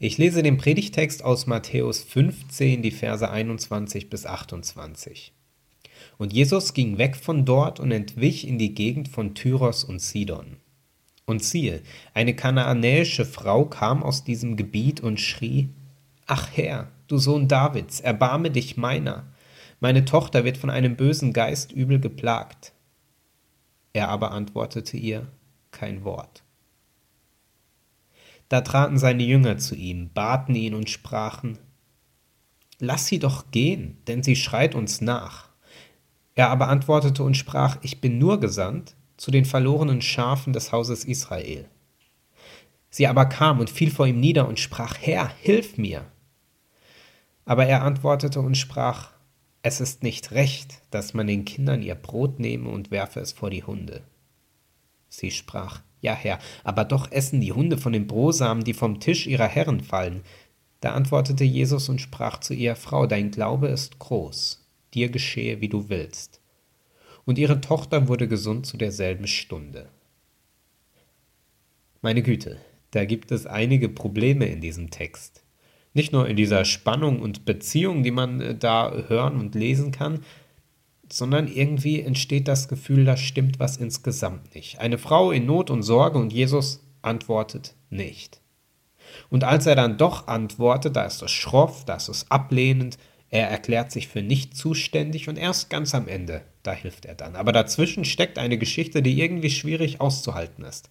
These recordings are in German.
Ich lese den Predigtext aus Matthäus 15, die Verse 21 bis 28. Und Jesus ging weg von dort und entwich in die Gegend von Tyros und Sidon. Und siehe, eine kanaanäische Frau kam aus diesem Gebiet und schrie, Ach Herr, du Sohn Davids, erbarme dich meiner. Meine Tochter wird von einem bösen Geist übel geplagt. Er aber antwortete ihr kein Wort. Da traten seine Jünger zu ihm, baten ihn und sprachen, Lass sie doch gehen, denn sie schreit uns nach. Er aber antwortete und sprach, Ich bin nur gesandt zu den verlorenen Schafen des Hauses Israel. Sie aber kam und fiel vor ihm nieder und sprach, Herr, hilf mir. Aber er antwortete und sprach, Es ist nicht recht, dass man den Kindern ihr Brot nehme und werfe es vor die Hunde. Sie sprach, ja, Herr, aber doch essen die Hunde von den Brosamen, die vom Tisch ihrer Herren fallen. Da antwortete Jesus und sprach zu ihr, Frau, dein Glaube ist groß, dir geschehe, wie du willst. Und ihre Tochter wurde gesund zu derselben Stunde. Meine Güte, da gibt es einige Probleme in diesem Text. Nicht nur in dieser Spannung und Beziehung, die man äh, da hören und lesen kann, sondern irgendwie entsteht das Gefühl, da stimmt was insgesamt nicht. Eine Frau in Not und Sorge und Jesus antwortet nicht. Und als er dann doch antwortet, da ist es schroff, da ist es ablehnend, er erklärt sich für nicht zuständig und erst ganz am Ende, da hilft er dann. Aber dazwischen steckt eine Geschichte, die irgendwie schwierig auszuhalten ist.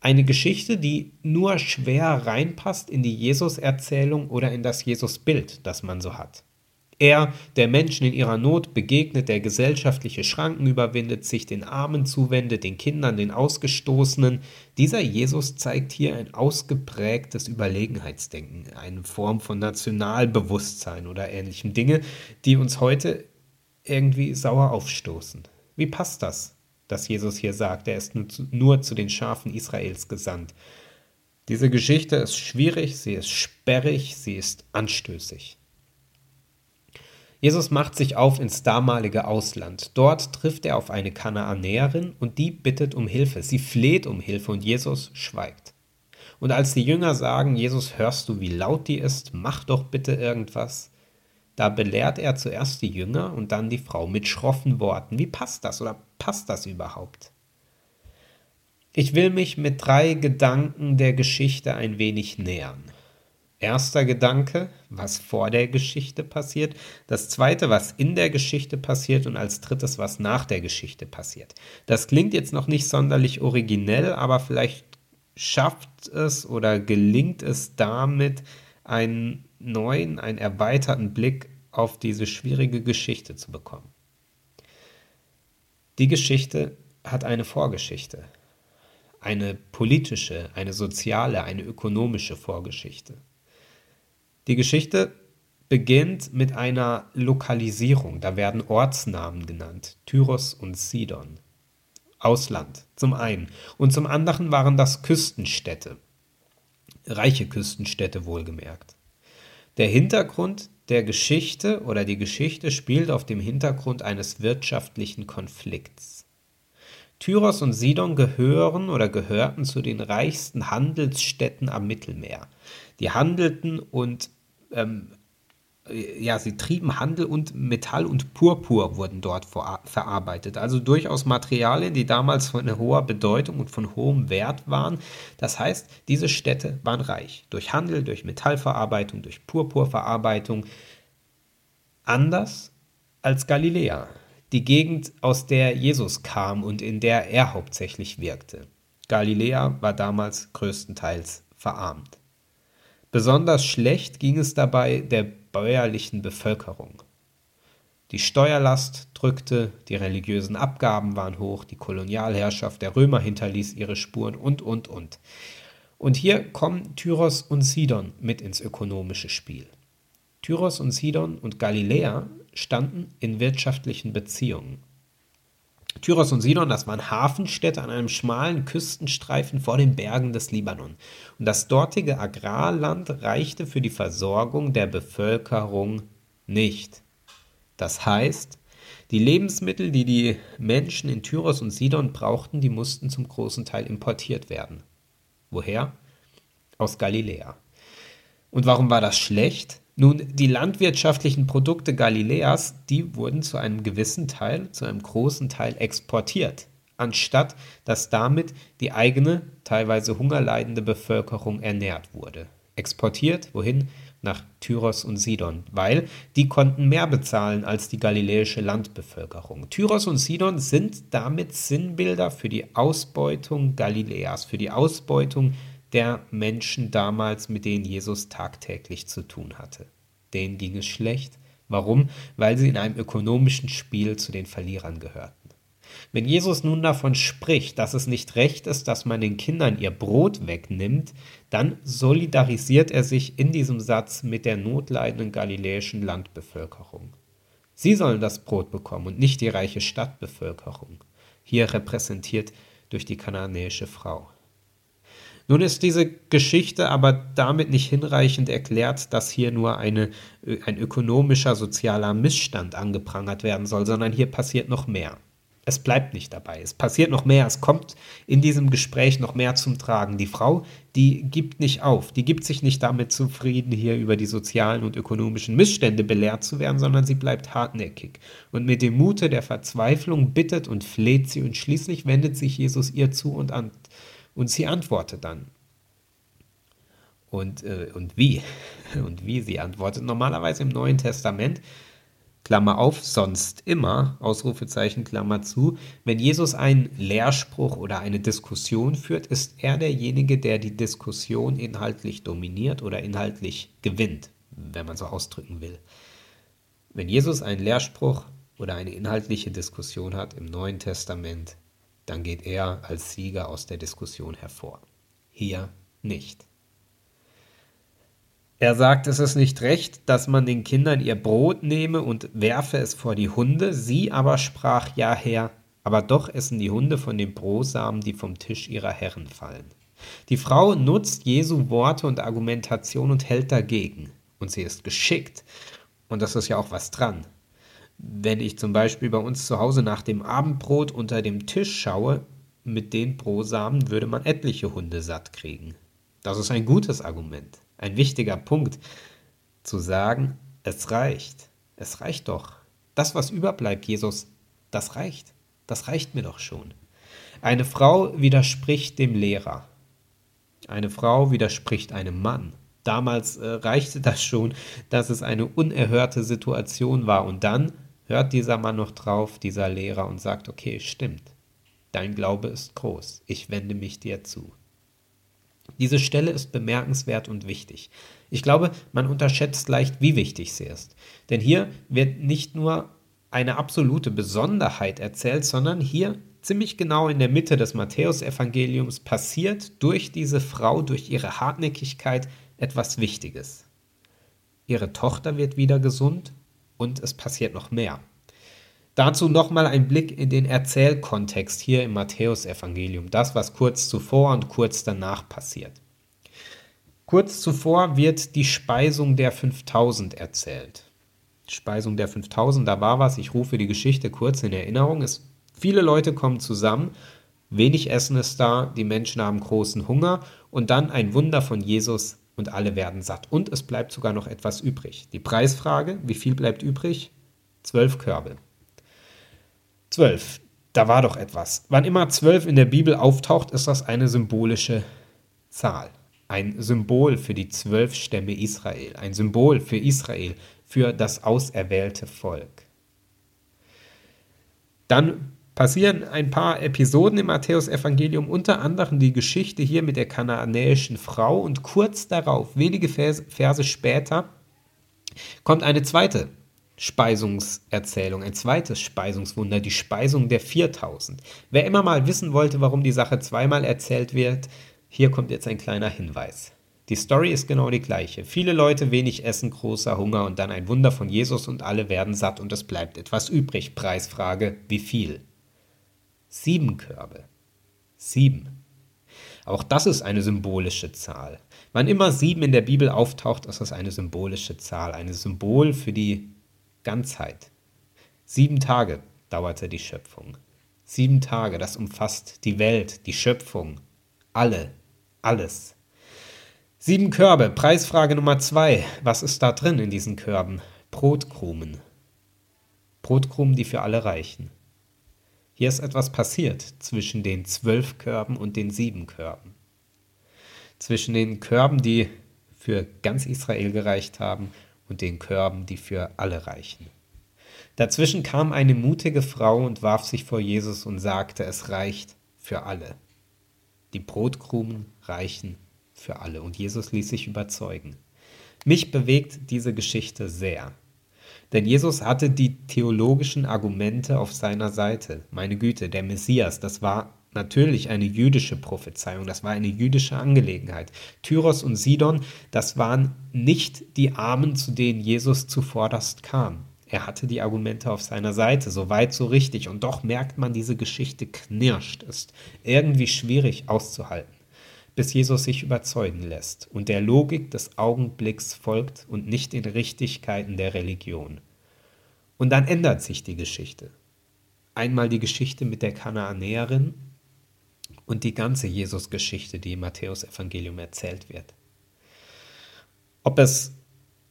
Eine Geschichte, die nur schwer reinpasst in die Jesus-Erzählung oder in das Jesus-Bild, das man so hat. Er, der Menschen in ihrer Not begegnet, der gesellschaftliche Schranken überwindet, sich den Armen zuwendet, den Kindern, den Ausgestoßenen. Dieser Jesus zeigt hier ein ausgeprägtes Überlegenheitsdenken, eine Form von Nationalbewusstsein oder ähnlichem Dinge, die uns heute irgendwie sauer aufstoßen. Wie passt das, dass Jesus hier sagt, er ist nur zu, nur zu den Schafen Israels gesandt? Diese Geschichte ist schwierig, sie ist sperrig, sie ist anstößig. Jesus macht sich auf ins damalige Ausland. Dort trifft er auf eine Kanaanäerin und die bittet um Hilfe. Sie fleht um Hilfe und Jesus schweigt. Und als die Jünger sagen, Jesus, hörst du, wie laut die ist? Mach doch bitte irgendwas. Da belehrt er zuerst die Jünger und dann die Frau mit schroffen Worten. Wie passt das oder passt das überhaupt? Ich will mich mit drei Gedanken der Geschichte ein wenig nähern. Erster Gedanke, was vor der Geschichte passiert. Das zweite, was in der Geschichte passiert. Und als drittes, was nach der Geschichte passiert. Das klingt jetzt noch nicht sonderlich originell, aber vielleicht schafft es oder gelingt es damit, einen neuen, einen erweiterten Blick auf diese schwierige Geschichte zu bekommen. Die Geschichte hat eine Vorgeschichte, eine politische, eine soziale, eine ökonomische Vorgeschichte. Die Geschichte beginnt mit einer Lokalisierung. Da werden Ortsnamen genannt. Tyros und Sidon. Ausland zum einen. Und zum anderen waren das Küstenstädte. Reiche Küstenstädte wohlgemerkt. Der Hintergrund der Geschichte oder die Geschichte spielt auf dem Hintergrund eines wirtschaftlichen Konflikts. Tyros und Sidon gehören oder gehörten zu den reichsten Handelsstädten am Mittelmeer. Die handelten und ähm, ja, sie trieben Handel und Metall und Purpur wurden dort verarbeitet. Also durchaus Materialien, die damals von hoher Bedeutung und von hohem Wert waren. Das heißt, diese Städte waren reich. Durch Handel, durch Metallverarbeitung, durch Purpurverarbeitung. Anders als Galiläa, die Gegend, aus der Jesus kam und in der er hauptsächlich wirkte. Galiläa war damals größtenteils verarmt. Besonders schlecht ging es dabei der bäuerlichen Bevölkerung. Die Steuerlast drückte, die religiösen Abgaben waren hoch, die Kolonialherrschaft der Römer hinterließ ihre Spuren und, und, und. Und hier kommen Tyros und Sidon mit ins ökonomische Spiel. Tyros und Sidon und Galiläa standen in wirtschaftlichen Beziehungen. Tyros und Sidon, das waren Hafenstädte an einem schmalen Küstenstreifen vor den Bergen des Libanon. Und das dortige Agrarland reichte für die Versorgung der Bevölkerung nicht. Das heißt, die Lebensmittel, die die Menschen in Tyros und Sidon brauchten, die mussten zum großen Teil importiert werden. Woher? Aus Galiläa. Und warum war das schlecht? Nun, die landwirtschaftlichen Produkte Galiläas, die wurden zu einem gewissen Teil, zu einem großen Teil exportiert, anstatt dass damit die eigene, teilweise hungerleidende Bevölkerung ernährt wurde. Exportiert, wohin? Nach Tyros und Sidon, weil die konnten mehr bezahlen als die galiläische Landbevölkerung. Tyros und Sidon sind damit Sinnbilder für die Ausbeutung Galiläas, für die Ausbeutung der Menschen damals, mit denen Jesus tagtäglich zu tun hatte. Denen ging es schlecht. Warum? Weil sie in einem ökonomischen Spiel zu den Verlierern gehörten. Wenn Jesus nun davon spricht, dass es nicht recht ist, dass man den Kindern ihr Brot wegnimmt, dann solidarisiert er sich in diesem Satz mit der notleidenden galiläischen Landbevölkerung. Sie sollen das Brot bekommen und nicht die reiche Stadtbevölkerung, hier repräsentiert durch die kananäische Frau. Nun ist diese Geschichte aber damit nicht hinreichend erklärt, dass hier nur eine, äh, ein ökonomischer, sozialer Missstand angeprangert werden soll, sondern hier passiert noch mehr. Es bleibt nicht dabei. Es passiert noch mehr. Es kommt in diesem Gespräch noch mehr zum Tragen. Die Frau, die gibt nicht auf. Die gibt sich nicht damit zufrieden, hier über die sozialen und ökonomischen Missstände belehrt zu werden, sondern sie bleibt hartnäckig. Und mit dem Mute der Verzweiflung bittet und fleht sie und schließlich wendet sich Jesus ihr zu und an, und sie antwortet dann. Und, äh, und wie? Und wie sie antwortet. Normalerweise im Neuen Testament, Klammer auf, sonst immer, Ausrufezeichen, Klammer zu, wenn Jesus einen Lehrspruch oder eine Diskussion führt, ist er derjenige, der die Diskussion inhaltlich dominiert oder inhaltlich gewinnt, wenn man so ausdrücken will. Wenn Jesus einen Lehrspruch oder eine inhaltliche Diskussion hat im Neuen Testament, dann geht er als Sieger aus der Diskussion hervor. Hier nicht. Er sagt, es ist nicht recht, dass man den Kindern ihr Brot nehme und werfe es vor die Hunde. Sie aber sprach, ja Herr, aber doch essen die Hunde von den Brosamen, die vom Tisch ihrer Herren fallen. Die Frau nutzt Jesu Worte und Argumentation und hält dagegen. Und sie ist geschickt. Und das ist ja auch was dran. Wenn ich zum Beispiel bei uns zu Hause nach dem Abendbrot unter dem Tisch schaue, mit den Brosamen würde man etliche Hunde satt kriegen. Das ist ein gutes Argument, ein wichtiger Punkt, zu sagen, es reicht, es reicht doch. Das, was überbleibt, Jesus, das reicht, das reicht mir doch schon. Eine Frau widerspricht dem Lehrer. Eine Frau widerspricht einem Mann. Damals äh, reichte das schon, dass es eine unerhörte Situation war und dann hört dieser Mann noch drauf, dieser Lehrer, und sagt, okay, stimmt, dein Glaube ist groß, ich wende mich dir zu. Diese Stelle ist bemerkenswert und wichtig. Ich glaube, man unterschätzt leicht, wie wichtig sie ist. Denn hier wird nicht nur eine absolute Besonderheit erzählt, sondern hier ziemlich genau in der Mitte des Matthäusevangeliums passiert durch diese Frau, durch ihre Hartnäckigkeit etwas Wichtiges. Ihre Tochter wird wieder gesund und es passiert noch mehr. Dazu nochmal ein Blick in den Erzählkontext hier im Matthäusevangelium, das, was kurz zuvor und kurz danach passiert. Kurz zuvor wird die Speisung der 5000 erzählt. Speisung der 5000, da war was, ich rufe die Geschichte kurz in Erinnerung. Es, viele Leute kommen zusammen, wenig Essen ist da, die Menschen haben großen Hunger und dann ein Wunder von Jesus und alle werden satt. Und es bleibt sogar noch etwas übrig. Die Preisfrage, wie viel bleibt übrig? Zwölf Körbe. Zwölf, da war doch etwas. Wann immer zwölf in der Bibel auftaucht, ist das eine symbolische Zahl. Ein Symbol für die zwölf Stämme Israel. Ein Symbol für Israel, für das auserwählte Volk. Dann passieren ein paar Episoden im Matthäusevangelium, unter anderem die Geschichte hier mit der kanaanäischen Frau und kurz darauf, wenige Verse später, kommt eine zweite Speisungserzählung, ein zweites Speisungswunder, die Speisung der 4000. Wer immer mal wissen wollte, warum die Sache zweimal erzählt wird, hier kommt jetzt ein kleiner Hinweis. Die Story ist genau die gleiche. Viele Leute, wenig Essen, großer Hunger und dann ein Wunder von Jesus und alle werden satt und es bleibt etwas übrig. Preisfrage, wie viel? Sieben Körbe. Sieben. Auch das ist eine symbolische Zahl. Wann immer sieben in der Bibel auftaucht, ist das eine symbolische Zahl, ein Symbol für die Ganzheit. Sieben Tage dauerte die Schöpfung. Sieben Tage, das umfasst die Welt, die Schöpfung, alle, alles. Sieben Körbe, Preisfrage Nummer zwei. Was ist da drin in diesen Körben? Brotkrumen. Brotkrumen, die für alle reichen. Hier ist etwas passiert zwischen den zwölf Körben und den sieben Körben. Zwischen den Körben, die für ganz Israel gereicht haben, und den Körben, die für alle reichen. Dazwischen kam eine mutige Frau und warf sich vor Jesus und sagte, es reicht für alle. Die Brotkrumen reichen für alle. Und Jesus ließ sich überzeugen. Mich bewegt diese Geschichte sehr. Denn Jesus hatte die theologischen Argumente auf seiner Seite. Meine Güte, der Messias, das war natürlich eine jüdische Prophezeiung, das war eine jüdische Angelegenheit. Tyros und Sidon, das waren nicht die Armen, zu denen Jesus zuvorderst kam. Er hatte die Argumente auf seiner Seite, so weit, so richtig. Und doch merkt man, diese Geschichte knirscht, ist irgendwie schwierig auszuhalten, bis Jesus sich überzeugen lässt und der Logik des Augenblicks folgt und nicht den Richtigkeiten der Religion. Und dann ändert sich die Geschichte. Einmal die Geschichte mit der Kanaanäerin und die ganze Jesus-Geschichte, die im Matthäus-Evangelium erzählt wird. Ob es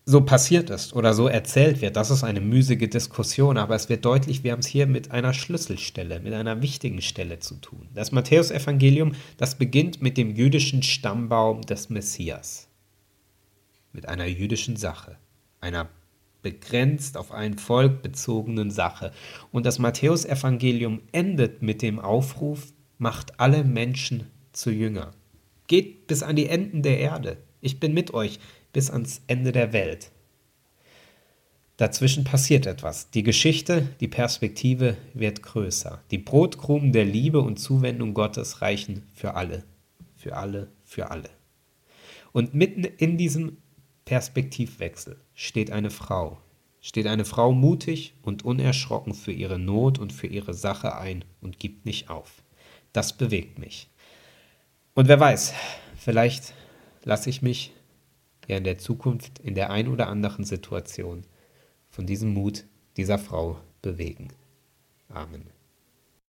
so passiert ist oder so erzählt wird, das ist eine müßige Diskussion, aber es wird deutlich, wir haben es hier mit einer Schlüsselstelle, mit einer wichtigen Stelle zu tun. Das Matthäusevangelium, das beginnt mit dem jüdischen Stammbaum des Messias, mit einer jüdischen Sache, einer begrenzt auf ein Volk bezogenen Sache. Und das Matthäusevangelium endet mit dem Aufruf, macht alle Menschen zu Jünger. Geht bis an die Enden der Erde. Ich bin mit euch bis ans Ende der Welt. Dazwischen passiert etwas. Die Geschichte, die Perspektive wird größer. Die Brotkrumen der Liebe und Zuwendung Gottes reichen für alle. Für alle, für alle. Und mitten in diesem Perspektivwechsel steht eine Frau. Steht eine Frau mutig und unerschrocken für ihre Not und für ihre Sache ein und gibt nicht auf. Das bewegt mich. Und wer weiß, vielleicht lasse ich mich ja in der Zukunft in der ein oder anderen Situation von diesem Mut dieser Frau bewegen. Amen.